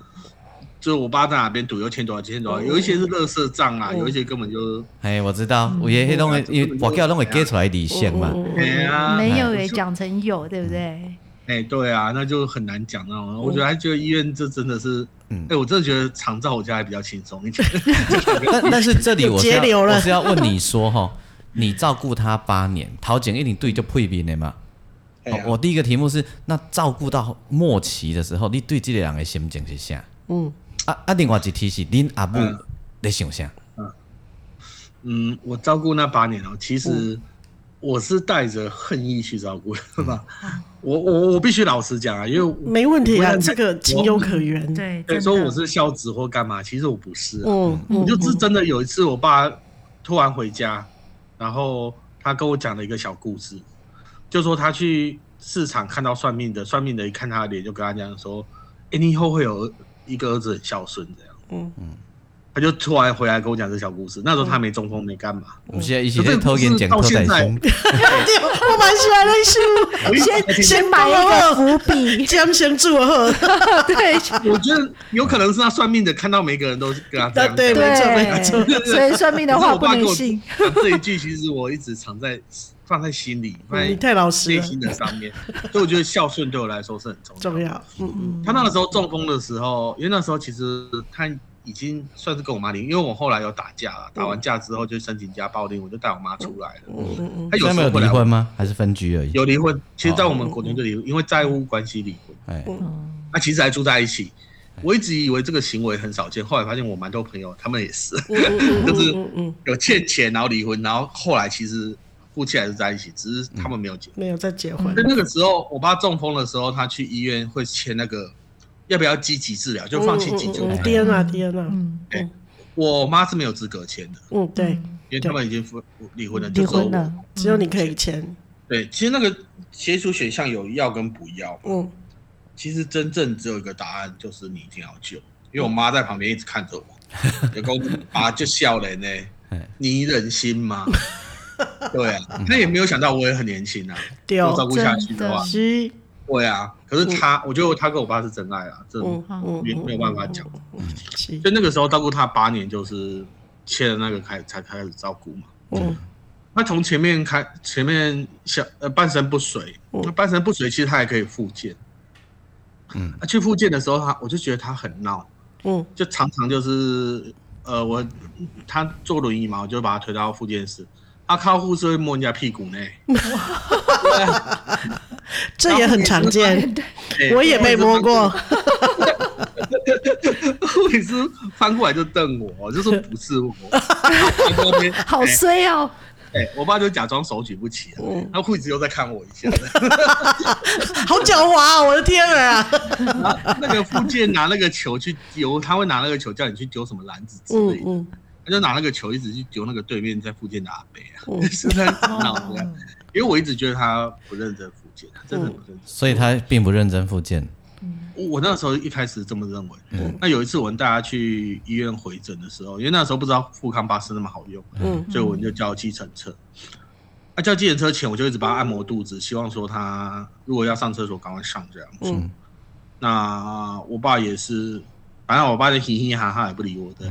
就是我爸在哪边赌又欠多少钱多少，有一些是垃圾账啊，有一些根本就。哎，我知道，有些那种因为我叫那种给出来底线嘛。没有也讲成有，对不对？哎、欸，对啊，那就很难讲那种。嗯、我觉得还觉得医院这真的是，哎、欸，我真的觉得常照我家还比较轻松一点。[laughs] 但但是这里我是要我是要问你说哈，你照顾他八年，陶景一定对就配比的嘛？[laughs] 啊、我第一个题目是，那照顾到末期的时候，你对这个人的心情是啥？嗯，啊啊，另外一题是，恁阿母在想啥？嗯，嗯，我照顾那八年哦，其实。嗯我是带着恨意去照顾的，是吧？我我我必须老实讲啊，因为没问题啊，这个情有可原。对，说我是孝子或干嘛，其实我不是。嗯，我就是真的有一次，我爸突然回家，然后他跟我讲了一个小故事，就说他去市场看到算命的，算命的一看他的脸，就跟他讲说：“哎，你以后会有一个儿子很孝顺这样。”嗯嗯。他就突然回来跟我讲这小故事，那时候他没中风，没干嘛。我们现在一起在偷演讲，偷在凶。[laughs] 我蛮喜欢的书，先先埋一个伏笔，[laughs] 将先祝贺。对，我觉得有可能是他算命的看到每个人都跟他这样。对，没错没错。所以算命的话不能信。这一句其实我一直藏在放在心里，你太老实了。内心的上面，所以我觉得孝顺对我来说是很重要。重要。嗯嗯。他那个时候中风的时候，因为那时候其实他。已经算是跟我妈离，因为我后来有打架了，打完架之后就申请家暴令，我就带我妈出来了。嗯嗯嗯。他有没有离婚吗？还是分居而已？有离婚，其实，在我们国内就离婚，因为债务关系离婚。哎，那其实还住在一起。我一直以为这个行为很少见，后来发现我蛮多朋友他们也是，[laughs] 就是有欠钱然后离婚，然后后来其实夫妻还是在一起，只是他们没有结，没有再结婚。在那个时候，我爸中风的时候，他去医院会签那个。要不要积极治疗，就放弃急救。天啊天啊！嗯，对，我妈是没有资格签的。嗯，对，因为他们已经离离婚了，离婚了，只有你可以签。对，其实那个协助选项有要跟不要。嗯，其实真正只有一个答案，就是你一定要救。因为我妈在旁边一直看着我，有公啊就笑了呢，[laughs] 你忍心吗？[laughs] 对啊，他也没有想到我也很年轻啊，要照顾下去的话。对啊，可是他，我觉得他跟我爸是真爱啊，这没没有办法讲。就那个时候照顾他八年，就是切了那个开才开始照顾嘛。嗯，那从前面开，前面小呃半身不遂，那半身不遂其实他也可以复健。嗯，他去复健的时候，他我就觉得他很闹。嗯，就常常就是呃我他坐轮椅嘛，我就把他推到复健室。他靠护士会摸人家屁股呢。[laughs] 这也很常见，我也被摸过。护理师翻过来就瞪我，就说不是我。好衰哦！哎，我爸就假装手举不起，然后护士又在看我一下。好狡猾啊！我的天啊！那个复健拿那个球去丢，他会拿那个球叫你去丢什么篮子之类的。他就拿那个球一直去丢那个对面在复健的阿北啊，是在闹的。因为我一直觉得他不认真复健，真的不认真，所以他并不认真复健。我那时候一开始这么认为。嗯那有一次我们大家去医院回诊的时候，因为那时候不知道富康巴士那么好用，嗯所以我们就叫计程车。啊，叫计程车前我就一直帮他按摩肚子，希望说他如果要上厕所赶快上这样子。那我爸也是，反正我爸就嘻嘻哈哈也不理我的。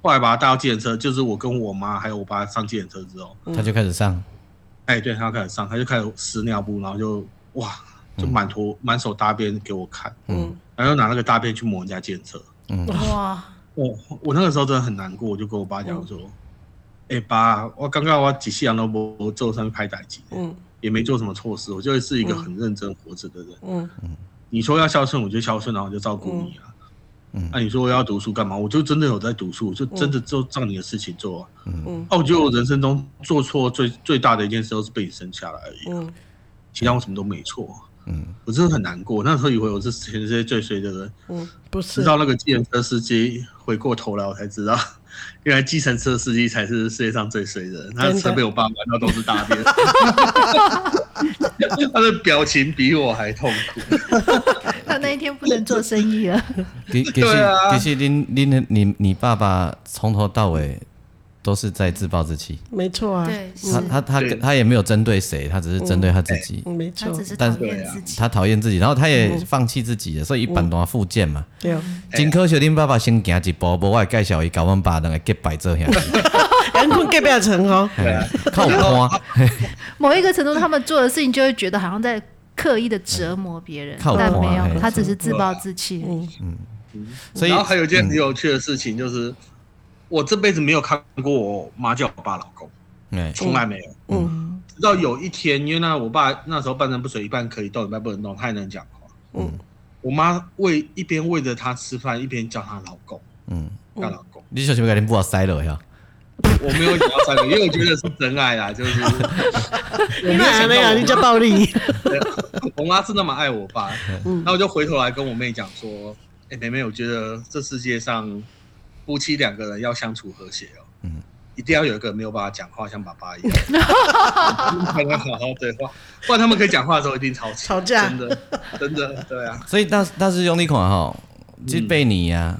后来把他带到计程车，就是我跟我妈还有我爸上计程车之后，他就开始上。哎，对，他要开始上，他就开始撕尿布，然后就哇，就满头满手大便给我看，嗯，然后拿那个大便去抹人家检测，嗯，哇，我我那个时候真的很难过，我就跟我爸讲说，哎爸，我刚刚我几世人都没做上面拍代志，嗯，也没做什么错事，我就是一个很认真活着的人，嗯。嗯，你说要孝顺，我就孝顺，然后我就照顾你啊。那、啊、你说我要读书干嘛？我就真的有在读书，就真的就照你的事情做啊。嗯嗯。哦，我觉得我人生中做错最最大的一件事，都是被你生下来而已。嗯。其他我什么都没错。嗯。我真的很难过，那时候以为我是全世界最衰的人。嗯，不是。直到那个计程车司机回过头来，我才知道，原来计程车司机才是世界上最衰的人。他的车被我爸玩到都是大便。[laughs] 他的表情比我还痛苦。他那一天不能做生意了。[laughs] 其其实其实您您你你爸爸从头到尾都是在自暴自弃。没错啊。对。他他他他也没有针对谁，他只是针对他自己。没错。他只是讨厌自己。他讨厌自己，然后他也放弃自己了，所以一般都要复健嘛。对。真可惜，恁爸爸先行一步，无我介绍伊搞阮爸两个结拜这样。乾坤结拜成哦。[laughs] 靠我。某一个程度，他们做的事情就会觉得好像在。刻意的折磨别人，但没有，他只是自暴自弃。嗯嗯，所以然后还有一件很有趣的事情，就是我这辈子没有看过我妈叫我爸老公，从来没有。嗯，直到有一天，因为那我爸那时候半身不遂，一半可以动，一半不能动，他也能讲话。嗯，我妈喂一边喂着他吃饭，一边叫他老公。嗯，叫老公。你小心给你不要塞了呀。我没有想要三个，因为我觉得是真爱啦，[laughs] 就是。你哪没有？你叫暴力。我妈是那么爱我爸，那我就回头来跟我妹讲说：“哎，妹妹，我觉得这世界上夫妻两个人要相处和谐哦，嗯，一定要有一个没有办法讲话，像爸爸一样，[laughs] 才能好好对话。不然他们可以讲话的时候一定吵吵架，真的，真的，对啊。所以，但但是用你看哈，这八年啊。”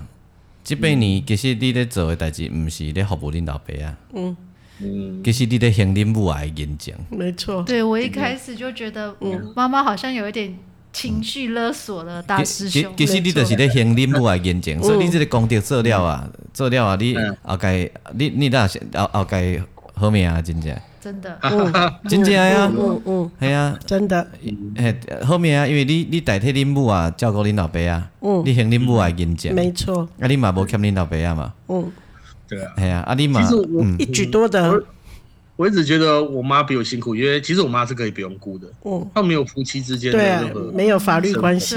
这八年其实你咧做的代志，不是在服务恁老爸啊。嗯嗯，其实你在行恁母爱的演讲。没错。对，我一开始就觉得，嗯，妈妈好像有一点情绪勒索了大师兄。其实你就是在行恁母爱演讲，所以你这个功德做了啊，做了啊，你后盖你你那后后盖好命啊，真正。真的，[laughs] 真正呀，嗯嗯，系啊，真的，哎，后面啊，因为你你代替恁母啊，照顾恁老爸啊，嗯，你行恁母啊，印证，没错，啊，你嘛无欠恁老爸啊嘛，嗯，对啊，系啊，啊，你嘛，一举多得。我一直觉得我妈比我辛苦，因为其实我妈是可以不用顾的，嗯，她没有夫妻之间的任何没有法律关系，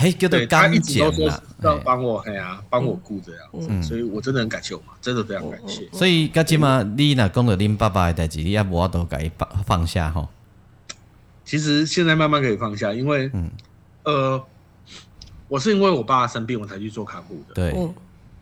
嘿，叫做干净要帮我，哎呀，帮我顾这样子，所以我真的很感谢我妈，真的非常感谢。所以，噶起码你若讲到恁爸爸的代志，你也无法度给放放下吼。其实现在慢慢可以放下，因为，呃，我是因为我爸生病我才去做看护的。对，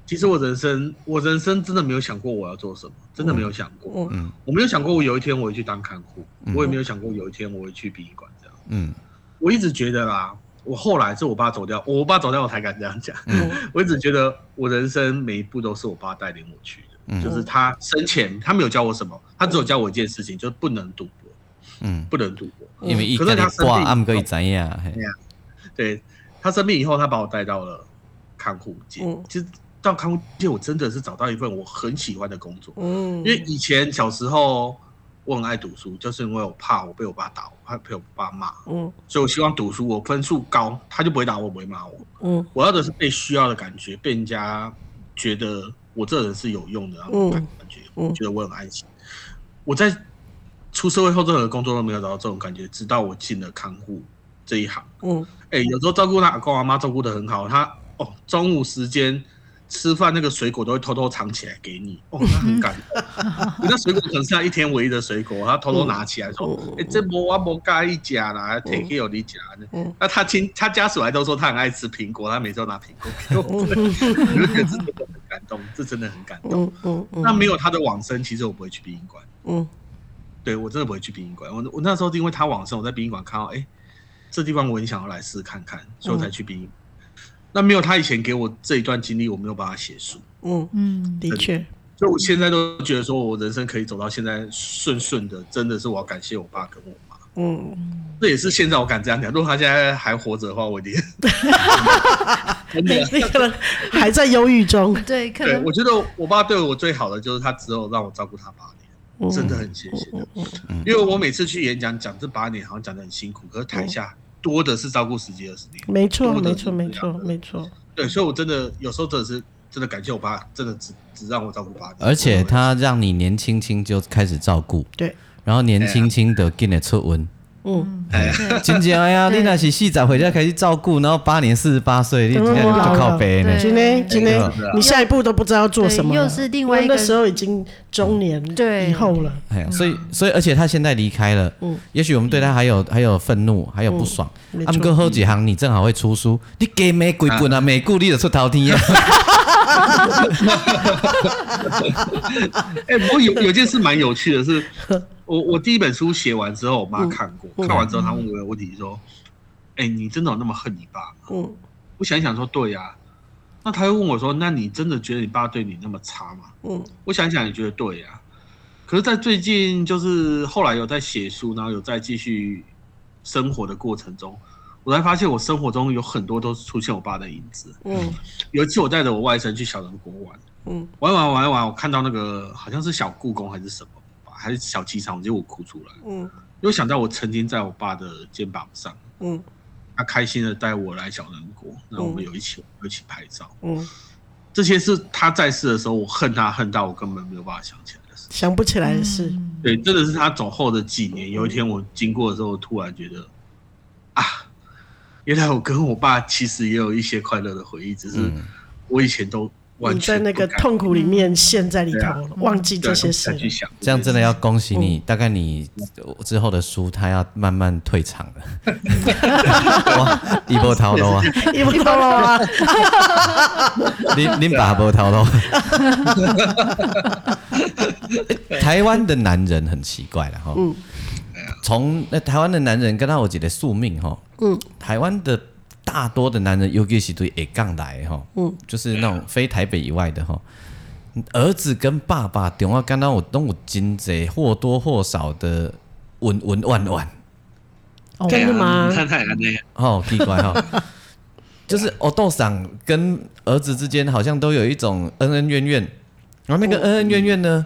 其实我人生我人生真的没有想过我要做什么，真的没有想过。嗯，我没有想过我有一天我会去当看护，我也没有想过有一天我会去殡仪馆这样。嗯，我一直觉得啦，我后来是我爸走掉，我爸走掉我才敢这样讲。嗯，[laughs] 我一直觉得我人生每一步都是我爸带领我去的。嗯，就是他生前他没有教我什么，他只有教我一件事情，就是不能赌博。嗯，不能赌博，因为可是他生病，暗可以怎样？对，他生病以后，他把我带到了看护界。其实到看护界，我真的是找到一份我很喜欢的工作。嗯，因为以前小时候我很爱读书，就是因为我怕我被我爸打，我怕被我爸骂。嗯，所以我希望读书，我分数高，他就不会打我，不会骂我。嗯，我要的是被需要的感觉，被人家觉得我这人是有用的那种感觉，我觉得我很安心。我在。出社会后，任何工作都没有找到这种感觉，直到我进了看护这一行。嗯，哎、欸，有时候照顾他阿公阿妈照顾的很好，他哦，中午时间吃饭那个水果都会偷偷藏起来给你，哦，那很感动。[laughs] 那水果可能是他一天唯一的水果，他偷偷拿起来说：“哎、嗯欸，这我我不介意夹啦，take care 你夹的。嗯”那他亲他家属还都说他很爱吃苹果，他每次都拿苹果给我，们、我觉得这真的很感动，这真的很感动。嗯嗯嗯、那没有他的往生，其实我不会去殡仪馆。嗯。对，我真的不会去殡仪馆。我我那时候因为他往生，我在殡仪馆看到，哎，这地方我很想要来试看看，所以我才去殡仪。嗯、那没有他以前给我这一段经历，我没有办法写书。嗯嗯，的确。所以我现在都觉得说，我人生可以走到现在顺顺的，真的是我要感谢我爸跟我妈。嗯，这也是现在我敢这样讲。如果他现在还活着的话，我一定。[laughs] 你可能还在忧郁中。[laughs] 对，可能对。我觉得我爸对我最好的就是他只有让我照顾他爸。真的很谢谢，因为我每次去演讲讲这八年，好像讲的很辛苦，可是台下多的是照顾十几二十年。没错，没错，没错，没错。对，所以我真的有时候真的是真的感谢我爸，真的只只让我照顾八年。而且他让你年轻轻就开始照顾，对，然后年轻轻的给你出温。嗯，哎，真正哎呀，你那是四十岁才开始照顾，然后八年四十八岁，你今天就靠背呢。今天今天你下一步都不知道要做什么，又是另外一个时候已经中年对。以后了。哎呀，所以所以而且他现在离开了，嗯，也许我们对他还有还有愤怒，还有不爽。他们跟后几行，你正好会出书，你给玫瑰滚啊，玫瑰你就出头天啊。[laughs] [laughs] 哎，不过有有件事蛮有趣的是。我我第一本书写完之后，我妈看过，嗯、看完之后她问我问题说：“哎、你真的有那么恨你爸吗？”嗯，我想一想说：“对呀、啊。”那她又问我说：“那你真的觉得你爸对你那么差吗？”嗯，我想一想也觉得对呀、啊。可是，在最近就是后来有在写书，然后有在继续生活的过程中，我才发现我生活中有很多都是出现我爸的影子。嗯，有一次我带着我外甥去小人国玩，嗯，玩玩玩玩，我看到那个好像是小故宫还是什么。还是小机场，结果我哭出来。嗯，因为想到我曾经在我爸的肩膀上，嗯，他开心的带我来小人国，然后我们有一起一起拍照。嗯，这些是他在世的时候，我恨他恨到我根本没有办法想起来的事，想不起来的事。对，真的是他走后的几年，有一天我经过的时候，突然觉得啊，原来我跟我爸其实也有一些快乐的回忆，只是我以前都。你在那个痛苦里面陷在里头，忘记这些事。这样真的要恭喜你，大概你之后的书，他要慢慢退场了。[laughs] 哇，一波涛楼啊！一波涛楼啊！[laughs] 您您把波涛楼。台湾的男人很奇怪了哈。嗯。从那台湾的男人跟他有一个宿命哈。嗯。台湾的。大多的男人，尤其是对下港来哈，嗯，就是那种非台北以外的哈，儿子跟爸爸电话刚刚我都有真济或多或少的温温婉婉，真的吗？哦，奇怪哈，[laughs] 就是我父桑跟儿子之间好像都有一种恩恩怨怨，然后那个恩恩怨怨呢，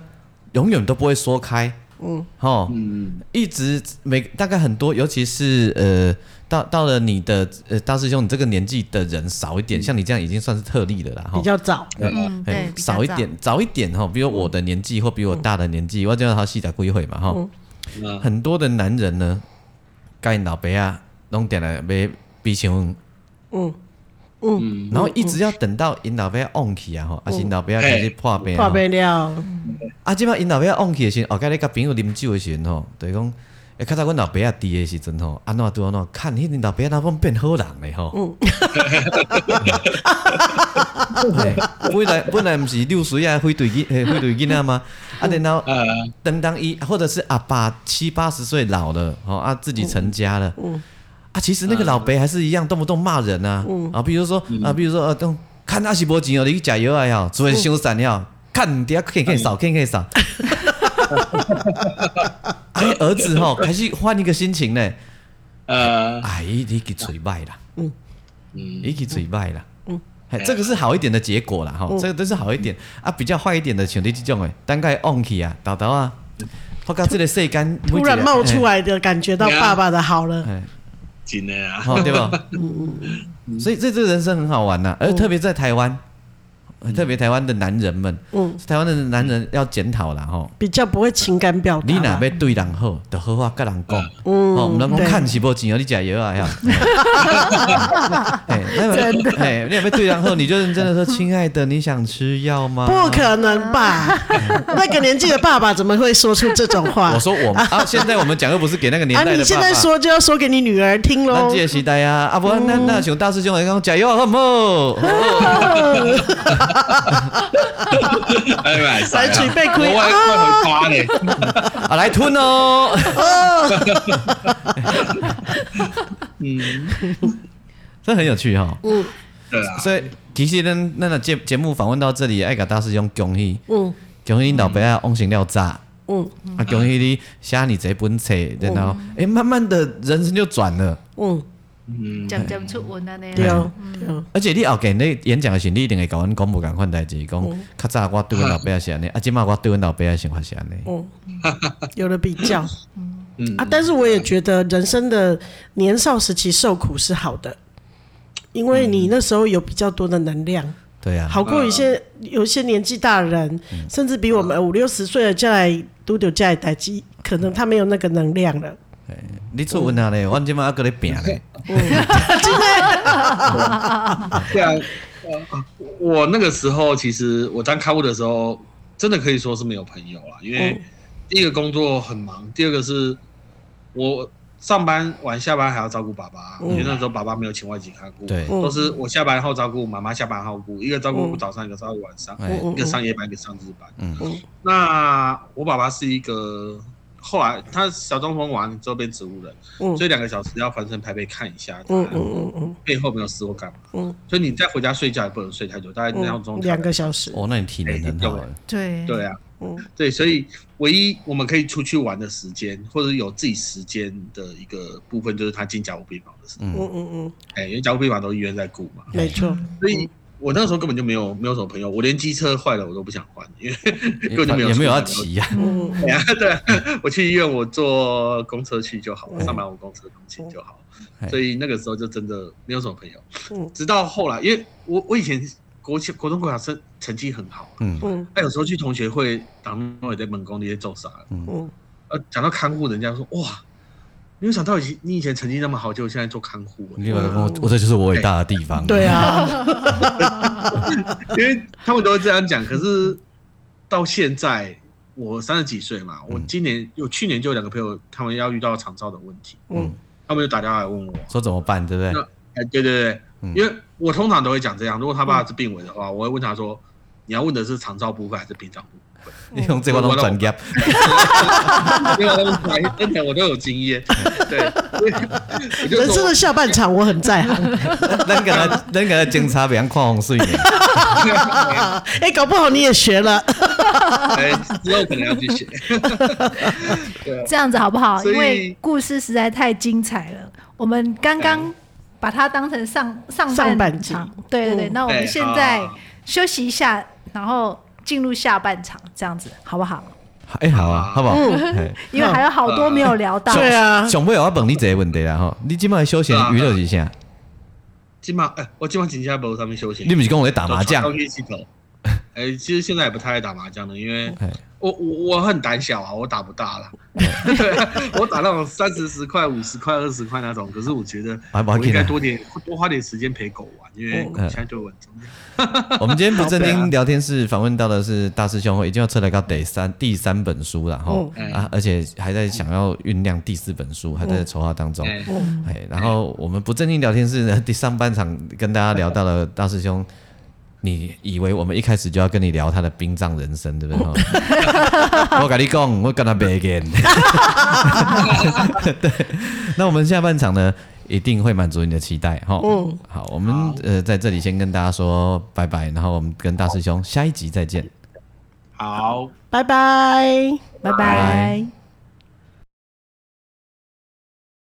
永远都不会说开，嗯，哈，嗯，一直每大概很多，尤其是呃。到到了你的呃大师兄，你这个年纪的人少一点，嗯、像你这样已经算是特例的啦哈。比较早，嗯，对，少一点，早一点哈，比如我的年纪或比我大的年纪，嗯、我就要他细仔归会嘛哈。嗯、很多的男人呢，该老爸啊弄点来买比熊，嗯嗯，然后一直要等到因老爸旺起啊吼，啊是老爸开始破病，破病了，啊，即摆因老爸旺起的时候，哦，该你甲朋友啉酒的时阵吼，对讲。哎，刚才阮老爸啊，低的时阵吼，安怎拄安怎看，迄老爸啊，怎变好人嘞吼。嗯。[laughs] 本来本来毋是六岁啊，会对囡，会对囡仔吗？啊，然后等当伊或者是阿爸七八十岁老了，吼啊，自己成家了。嗯。啊，其实那个老白还是一样，动不动骂人啊。嗯。啊，比如说啊，比如说啊，动看阿是无钱哦，你去加油啊，要做修缮要看底下可以可以扫，可以可以扫。哎，[laughs] 儿子吼，开始换一个心情呢。呃，哎，你去嘴败了，嗯。嗯，你去嘴败了，嗯，这个是好一点的结果啦哈，这个都是好一点。啊。比较坏一点的，像你这种诶，单概忘记啊，豆豆啊，我靠，这个世间突然冒出来的感觉到爸爸的好了，真的啊，对吧？[laughs] 嗯嗯，所以这这个人生很好玩呐，而特别在台湾。特别台湾的男人们，嗯，台湾的男人要检讨了吼，比较不会情感表达。你哪要对人好，就好好跟人讲，嗯，哦，唔能讲看起无钱哦，你加油啊 [laughs] 呀！真的，哎，你哪要对人好，你就认真的说，亲爱的，你想吃药吗？不可能吧？[laughs] 那个年纪的爸爸怎么会说出这种话？[laughs] 我说我啊，现在我们讲又不是给那个年代的爸爸。你现在说就要说给你女儿听喽。那这个时代啊，啊不，那那像大师兄来讲，加油好唔好？哈哈哈！哎呀，采取被亏啊！啊，来吞哦！嗯，这很有趣哈。嗯，对啊。所以其实呢，那个节节目访问到这里，爱给大师兄恭喜。嗯，恭喜你老爸啊，往生了炸。嗯，啊，恭喜你写你这本册，然后哎，慢慢的人生就转了。嗯。嗯，讲讲出文啊，那对哦，而且你后给你演讲的时候，你一定会跟阮讲无共款代志，讲较早我对阮老爸是安尼，啊，今麦我对阮老爸的想法是安尼。嗯，有了比较，嗯啊，但是我也觉得人生的年少时期受苦是好的，因为你那时候有比较多的能量，对呀，好过一些有些年纪大的人，甚至比我们五六十岁的再来拄着这代志，可能他没有那个能量了。你出问下咧，我今麦还搁咧拼咧。真的。对啊，我那个时候其实我当看护的时候，真的可以说是没有朋友啊。因为第一个工作很忙，第二个是我上班晚下班还要照顾爸爸，因为那时候爸爸没有请外籍看护，对，都是我下班后照顾，妈妈下班后顾，一个照顾早上，一个照顾晚上，一个上夜班，一个上日班。嗯嗯。那我爸爸是一个。后来他小中风完之后变植物人，嗯、所以两个小时要翻身拍背看一下，嗯嗯嗯嗯。背后没有事或干嘛，嗯，所以你再回家睡觉也不能睡太久，大概两钟两个小时。哦，那你体能很好。对。对啊，嗯，对，所以唯一我们可以出去玩的时间，或者有自己时间的一个部分，就是他进加护病房的时候，嗯。嗯嗯，哎，因为加护病房都医院在顾嘛，没错，所以。我那时候根本就没有没有什么朋友，我连机车坏了我都不想换，因为 [laughs] 根本就没有。也没有要骑 [laughs] 呀。对啊，对，[laughs] 我去医院我坐公车去就好了，上班我公车通勤就好。所以那个时候就真的没有什么朋友。直到后来，因为我我以前国国国中国小成成绩很好，嗯嗯，那有时候去同学会，当我也在门工那些做啥，嗯，呃，讲到看护，人家说哇。没有想到以你以前成绩那么好，就现在做看护。你我我这就是我伟大的地方。对啊，[laughs] 因为他们都会这样讲。可是到现在我三十几岁嘛，我今年有去年就有两个朋友，他们要遇到长照的问题，嗯，他们就打电话来问我，说怎么办，对不对？哎，对对对，因为我通常都会讲这样，如果他爸是病危的话，我会问他说，你要问的是长照部分还是殡葬部？[laughs] 你用这个当专业，因为那边我都有经验。对，人生的下半场我很在行。[laughs] 能给他，能给他检查，别人看风水。[laughs] 哎，搞不好你也学了。哎，之后可能要去学。这样子好不好？因为故事实在太精彩了。我们刚刚把它当成上上半场。对对对，那我们现在休息一下，然后。进入下半场，这样子好不好？哎，好啊，好不好？因为还有好多没有聊到。对啊，想不了我问你这个问题啦哈，你今晚休闲娱乐是啥。今晚哎，我今晚请假无啥物休闲。你不是跟我在打麻将？哎、欸，其实现在也不太爱打麻将了，因为我我我很胆小啊，我打不大了。对，[laughs] 我打那种三十十块、五十块、二十块那种，可是我觉得我应该多点多花点时间陪狗玩，因为现在对我很重要。我们今天不正经聊天室访问到的是大师兄，已经要出来到第三第三本书了哈啊，而且还在想要酝酿第四本书，还在筹划当中。哎，然后我们不正经聊天室呢，第上半场跟大家聊到了大师兄。你以为我们一开始就要跟你聊他的殡葬人生，对不对？[laughs] 我跟你讲，我跟他别见。[laughs] 对，那我们下半场呢，一定会满足你的期待，哈。嗯，好，我们呃在这里先跟大家说拜拜，然后我们跟大师兄下一集再见。好，拜拜，拜拜。